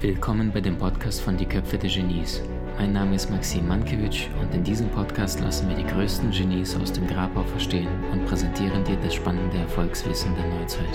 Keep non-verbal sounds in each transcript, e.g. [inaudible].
Willkommen bei dem Podcast von Die Köpfe der Genies. Mein Name ist Maxim Mankewitsch und in diesem Podcast lassen wir die größten Genies aus dem Grabau verstehen und präsentieren dir das spannende Erfolgswissen der Neuzeit.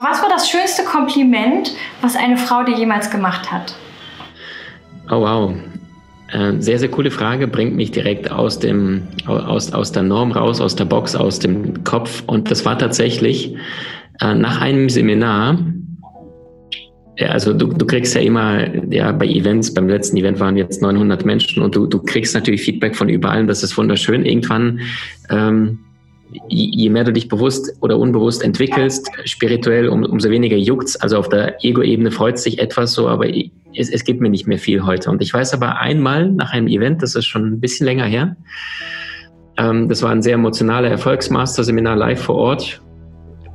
Was war das schönste Kompliment, was eine Frau dir jemals gemacht hat? Oh wow. Äh, sehr, sehr coole Frage, bringt mich direkt aus, dem, aus, aus der Norm raus, aus der Box, aus dem Kopf. Und das war tatsächlich äh, nach einem Seminar, also du, du kriegst ja immer, ja, bei Events, beim letzten Event waren jetzt 900 Menschen und du, du kriegst natürlich Feedback von überall und das ist wunderschön. Irgendwann ähm, je mehr du dich bewusst oder unbewusst entwickelst, spirituell, um, umso weniger juckt's. Also auf der Ego-Ebene freut sich etwas so, aber es, es gibt mir nicht mehr viel heute. Und ich weiß aber einmal nach einem Event, das ist schon ein bisschen länger her, ähm, das war ein sehr emotionaler Erfolgsmaster-Seminar live vor Ort.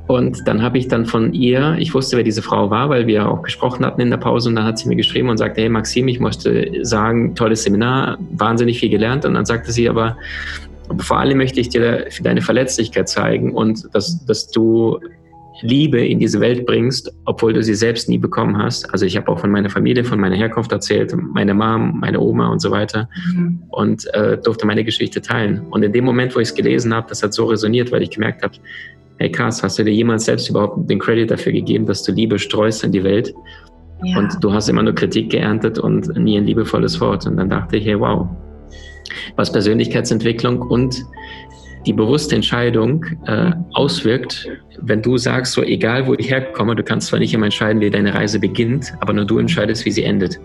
Und dann habe ich dann von ihr, ich wusste, wer diese Frau war, weil wir auch gesprochen hatten in der Pause, und dann hat sie mir geschrieben und sagte, hey Maxim, ich möchte sagen, tolles Seminar, wahnsinnig viel gelernt. Und dann sagte sie aber, vor allem möchte ich dir deine Verletzlichkeit zeigen und dass, dass du Liebe in diese Welt bringst, obwohl du sie selbst nie bekommen hast. Also ich habe auch von meiner Familie, von meiner Herkunft erzählt, meine Mom, meine Oma und so weiter mhm. und äh, durfte meine Geschichte teilen. Und in dem Moment, wo ich es gelesen habe, das hat so resoniert, weil ich gemerkt habe, hey krass, hast du dir jemals selbst überhaupt den Credit dafür gegeben, dass du Liebe streust in die Welt? Ja. Und du hast immer nur Kritik geerntet und nie ein liebevolles Wort. Und dann dachte ich, hey wow, was Persönlichkeitsentwicklung und die bewusste Entscheidung äh, auswirkt, wenn du sagst, so egal wo ich herkomme, du kannst zwar nicht immer entscheiden, wie deine Reise beginnt, aber nur du entscheidest, wie sie endet.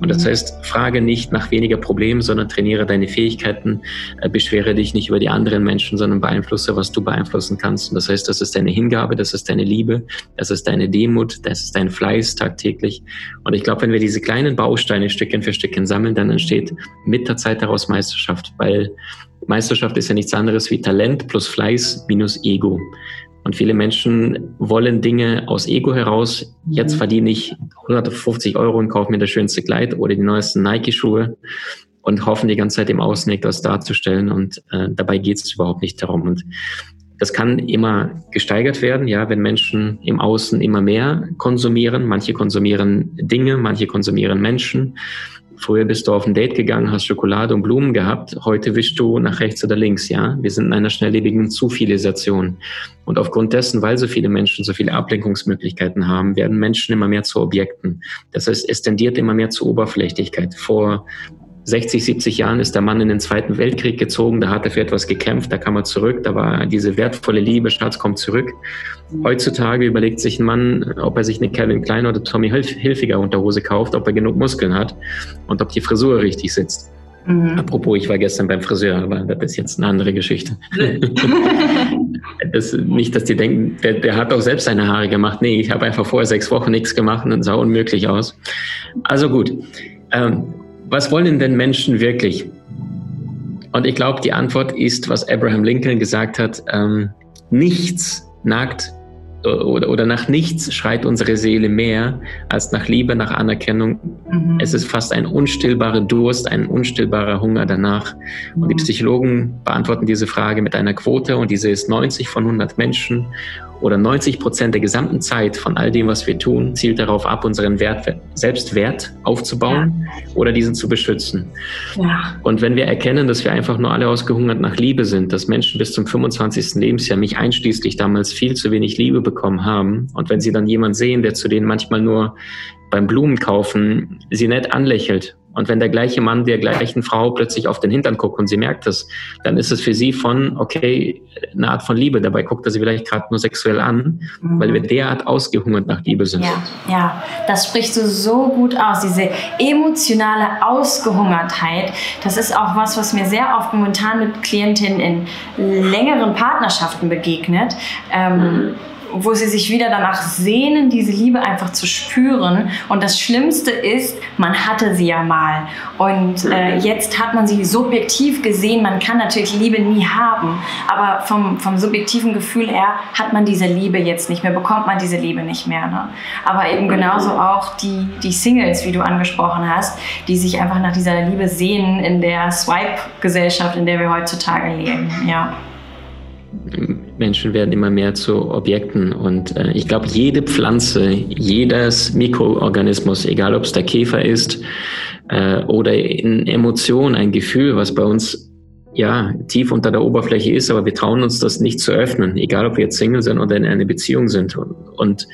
Und das mhm. heißt, frage nicht nach weniger Problemen, sondern trainiere deine Fähigkeiten, äh, beschwere dich nicht über die anderen Menschen, sondern beeinflusse, was du beeinflussen kannst. Und das heißt, das ist deine Hingabe, das ist deine Liebe, das ist deine Demut, das ist dein Fleiß tagtäglich. Und ich glaube, wenn wir diese kleinen Bausteine Stückchen für Stückchen sammeln, dann entsteht mit der Zeit daraus Meisterschaft, weil Meisterschaft ist ja nichts anderes wie Talent plus Fleiß minus Ego. Und viele Menschen wollen Dinge aus Ego heraus. Jetzt mhm. verdiene ich 150 Euro und kaufe mir das schönste Kleid oder die neuesten Nike-Schuhe und hoffen die ganze Zeit im Außen etwas darzustellen. Und äh, dabei geht es überhaupt nicht darum. Und das kann immer gesteigert werden, ja, wenn Menschen im Außen immer mehr konsumieren. Manche konsumieren Dinge, manche konsumieren Menschen. Früher bist du auf ein Date gegangen, hast Schokolade und Blumen gehabt. Heute wischst du nach rechts oder links, ja. Wir sind in einer schnelllebigen Zufilisation. Und aufgrund dessen, weil so viele Menschen so viele Ablenkungsmöglichkeiten haben, werden Menschen immer mehr zu Objekten. Das heißt, es tendiert immer mehr zur Oberflächlichkeit. Vor 60, 70 Jahren ist der Mann in den Zweiten Weltkrieg gezogen, da hat er für etwas gekämpft, da kam er zurück, da war diese wertvolle Liebe, Schatz kommt zurück. Heutzutage überlegt sich ein Mann, ob er sich eine Calvin Klein oder Tommy Hilfiger Unterhose kauft, ob er genug Muskeln hat und ob die Frisur richtig sitzt. Mhm. Apropos, ich war gestern beim Friseur, aber das ist jetzt eine andere Geschichte. [laughs] das, nicht, dass die denken, der, der hat doch selbst seine Haare gemacht. Nee, ich habe einfach vorher sechs Wochen nichts gemacht und sah unmöglich aus. Also gut. Ähm, was wollen denn Menschen wirklich? Und ich glaube, die Antwort ist, was Abraham Lincoln gesagt hat, ähm, nichts nagt oder, oder nach nichts schreit unsere Seele mehr als nach Liebe, nach Anerkennung. Mhm. Es ist fast ein unstillbarer Durst, ein unstillbarer Hunger danach. Und die mhm. Psychologen beantworten diese Frage mit einer Quote und diese ist 90 von 100 Menschen oder 90 Prozent der gesamten Zeit von all dem, was wir tun, zielt darauf ab, unseren Wert, Selbstwert aufzubauen ja. oder diesen zu beschützen. Ja. Und wenn wir erkennen, dass wir einfach nur alle ausgehungert nach Liebe sind, dass Menschen bis zum 25. Lebensjahr, mich einschließlich damals viel zu wenig Liebe bekommen haben, und wenn sie dann jemanden sehen, der zu denen manchmal nur beim Blumenkaufen sie nett anlächelt und wenn der gleiche Mann der gleichen Frau plötzlich auf den Hintern guckt und sie merkt das, dann ist es für sie von, okay, eine Art von Liebe. Dabei guckt er sie vielleicht gerade nur sexuell an, mhm. weil wir derart ausgehungert nach Liebe sind. Ja, ja, das sprichst du so gut aus. Diese emotionale Ausgehungertheit, das ist auch was, was mir sehr oft momentan mit Klientinnen in längeren Partnerschaften begegnet. Ähm, wo sie sich wieder danach sehnen, diese Liebe einfach zu spüren. Und das Schlimmste ist, man hatte sie ja mal. Und äh, jetzt hat man sie subjektiv gesehen. Man kann natürlich Liebe nie haben, aber vom, vom subjektiven Gefühl her hat man diese Liebe jetzt nicht mehr, bekommt man diese Liebe nicht mehr. Ne? Aber eben genauso auch die, die Singles, wie du angesprochen hast, die sich einfach nach dieser Liebe sehen in der Swipe-Gesellschaft, in der wir heutzutage leben. Ja. Menschen werden immer mehr zu Objekten. Und äh, ich glaube, jede Pflanze, jedes Mikroorganismus, egal ob es der Käfer ist äh, oder in Emotion, ein Gefühl, was bei uns ja tief unter der Oberfläche ist, aber wir trauen uns das nicht zu öffnen, egal ob wir jetzt Single sind oder in einer Beziehung sind. Und, und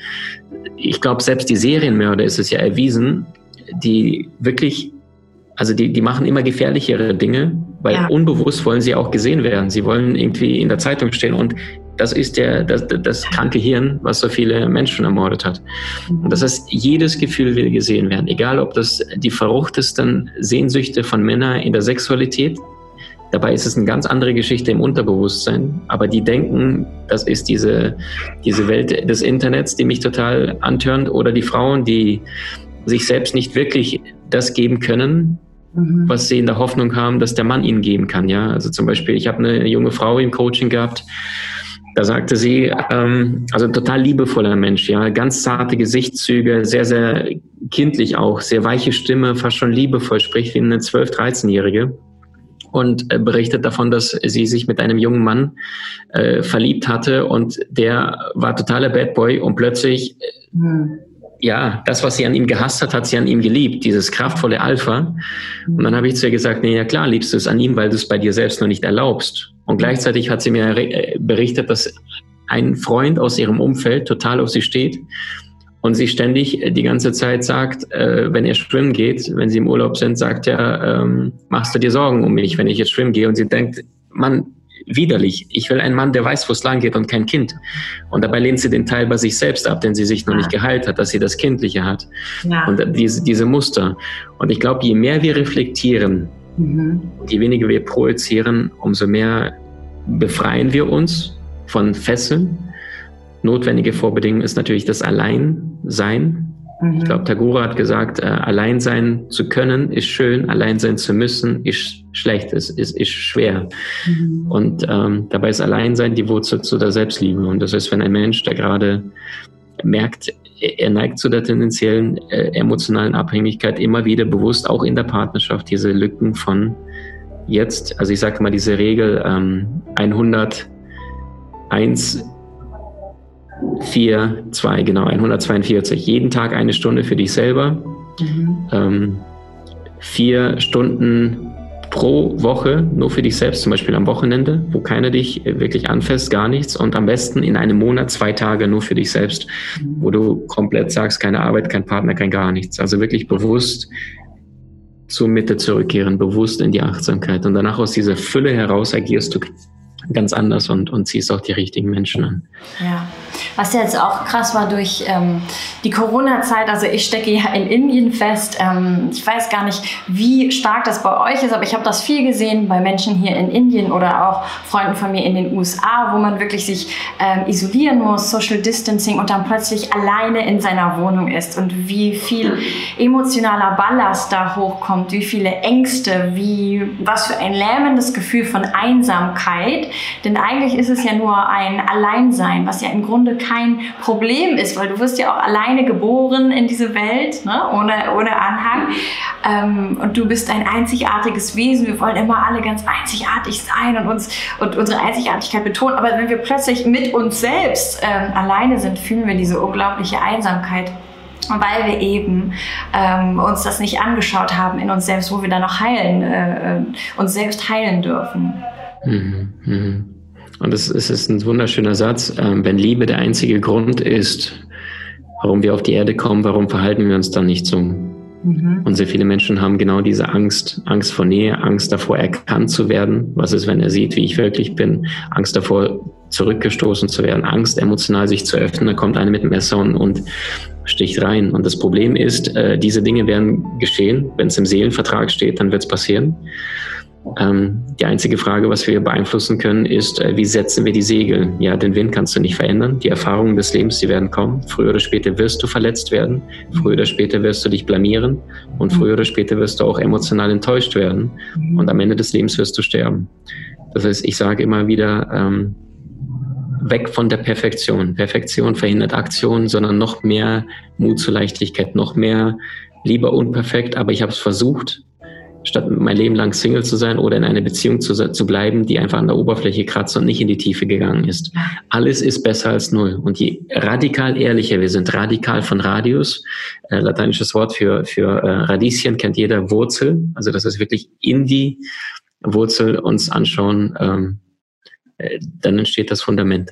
ich glaube, selbst die Serienmörder ist es ja erwiesen, die wirklich also die, die machen immer gefährlichere Dinge, weil ja. unbewusst wollen sie auch gesehen werden. Sie wollen irgendwie in der Zeitung stehen und das ist der, das, das kranke Hirn, was so viele Menschen ermordet hat. Und das heißt, jedes Gefühl will gesehen werden, egal ob das die verruchtesten Sehnsüchte von Männern in der Sexualität, dabei ist es eine ganz andere Geschichte im Unterbewusstsein, aber die denken, das ist diese, diese Welt des Internets, die mich total antörnt, oder die Frauen, die sich selbst nicht wirklich das geben können, mhm. was sie in der Hoffnung haben, dass der Mann ihnen geben kann. Ja, also zum Beispiel, ich habe eine junge Frau im Coaching gehabt. Da sagte sie, ähm, also total liebevoller Mensch, ja, ganz zarte Gesichtszüge, sehr, sehr kindlich auch, sehr weiche Stimme, fast schon liebevoll, spricht wie eine 12-, 13-Jährige und äh, berichtet davon, dass sie sich mit einem jungen Mann äh, verliebt hatte und der war totaler Bad Boy und plötzlich mhm ja, das, was sie an ihm gehasst hat, hat sie an ihm geliebt, dieses kraftvolle Alpha. Und dann habe ich zu ihr gesagt, nee, ja klar, liebst du es an ihm, weil du es bei dir selbst noch nicht erlaubst. Und gleichzeitig hat sie mir äh, berichtet, dass ein Freund aus ihrem Umfeld total auf sie steht und sie ständig äh, die ganze Zeit sagt, äh, wenn er schwimmen geht, wenn sie im Urlaub sind, sagt er, ähm, machst du dir Sorgen um mich, wenn ich jetzt schwimmen gehe? Und sie denkt, Mann, widerlich. Ich will einen Mann, der weiß, wo es lang geht und kein Kind. Und dabei lehnt sie den Teil bei sich selbst ab, den sie sich noch nicht geheilt hat, dass sie das Kindliche hat. Ja. Und diese, diese Muster. Und ich glaube, je mehr wir reflektieren, mhm. je weniger wir projizieren, umso mehr befreien wir uns von Fesseln. Notwendige Vorbedingung ist natürlich das Alleinsein, Mhm. Ich glaube, Tagore hat gesagt, äh, allein sein zu können ist schön, allein sein zu müssen ist schlecht, ist, ist, ist schwer. Mhm. Und ähm, dabei ist Alleinsein die Wurzel zu der Selbstliebe. Und das ist, wenn ein Mensch, der gerade merkt, er neigt zu der tendenziellen äh, emotionalen Abhängigkeit immer wieder bewusst, auch in der Partnerschaft, diese Lücken von jetzt, also ich sage mal diese Regel ähm, 101 4, 2, genau, 142. Jeden Tag eine Stunde für dich selber. Mhm. Ähm, vier Stunden pro Woche nur für dich selbst, zum Beispiel am Wochenende, wo keiner dich wirklich anfasst, gar nichts. Und am besten in einem Monat zwei Tage nur für dich selbst, wo du komplett sagst, keine Arbeit, kein Partner, kein gar nichts. Also wirklich bewusst zur Mitte zurückkehren, bewusst in die Achtsamkeit. Und danach aus dieser Fülle heraus agierst du ganz anders und, und ziehst auch die richtigen Menschen an. Ja. Was jetzt auch krass war durch ähm, die Corona-Zeit, also ich stecke ja in Indien fest. Ähm, ich weiß gar nicht, wie stark das bei euch ist, aber ich habe das viel gesehen bei Menschen hier in Indien oder auch Freunden von mir in den USA, wo man wirklich sich ähm, isolieren muss, Social Distancing und dann plötzlich alleine in seiner Wohnung ist und wie viel emotionaler Ballast da hochkommt, wie viele Ängste, wie was für ein lähmendes Gefühl von Einsamkeit. Denn eigentlich ist es ja nur ein Alleinsein, was ja im Grunde kein Problem ist, weil du wirst ja auch alleine geboren in diese Welt, ne? ohne, ohne Anhang. Ähm, und du bist ein einzigartiges Wesen. Wir wollen immer alle ganz einzigartig sein und uns und unsere Einzigartigkeit betonen. Aber wenn wir plötzlich mit uns selbst ähm, alleine sind, fühlen wir diese unglaubliche Einsamkeit weil wir eben ähm, uns das nicht angeschaut haben in uns selbst, wo wir dann noch heilen, äh, äh uns selbst heilen dürfen. Mhm, mh. Und es, ist ein wunderschöner Satz. Ähm, wenn Liebe der einzige Grund ist, warum wir auf die Erde kommen, warum verhalten wir uns dann nicht so? Mhm. Und sehr viele Menschen haben genau diese Angst, Angst vor Nähe, Angst davor, erkannt zu werden. Was ist, wenn er sieht, wie ich wirklich bin? Angst davor, zurückgestoßen zu werden, Angst, emotional sich zu öffnen. Da kommt einer mit dem Messer und, und sticht rein. Und das Problem ist, äh, diese Dinge werden geschehen. Wenn es im Seelenvertrag steht, dann wird es passieren. Ähm, die einzige Frage, was wir beeinflussen können, ist, äh, wie setzen wir die Segel? Ja, den Wind kannst du nicht verändern. Die Erfahrungen des Lebens, die werden kommen. Früher oder später wirst du verletzt werden. Früher oder später wirst du dich blamieren. Und früher oder später wirst du auch emotional enttäuscht werden. Und am Ende des Lebens wirst du sterben. Das heißt, ich sage immer wieder, ähm, weg von der Perfektion. Perfektion verhindert Aktion, sondern noch mehr Mut zur Leichtigkeit, noch mehr lieber unperfekt, aber ich habe es versucht statt mein Leben lang Single zu sein oder in einer Beziehung zu, zu bleiben, die einfach an der Oberfläche kratzt und nicht in die Tiefe gegangen ist. Alles ist besser als null. Und je radikal ehrlicher wir sind, radikal von Radius, äh, lateinisches Wort für, für äh, Radieschen kennt jeder Wurzel, also das ist wirklich in die Wurzel uns anschauen, ähm, äh, dann entsteht das Fundament.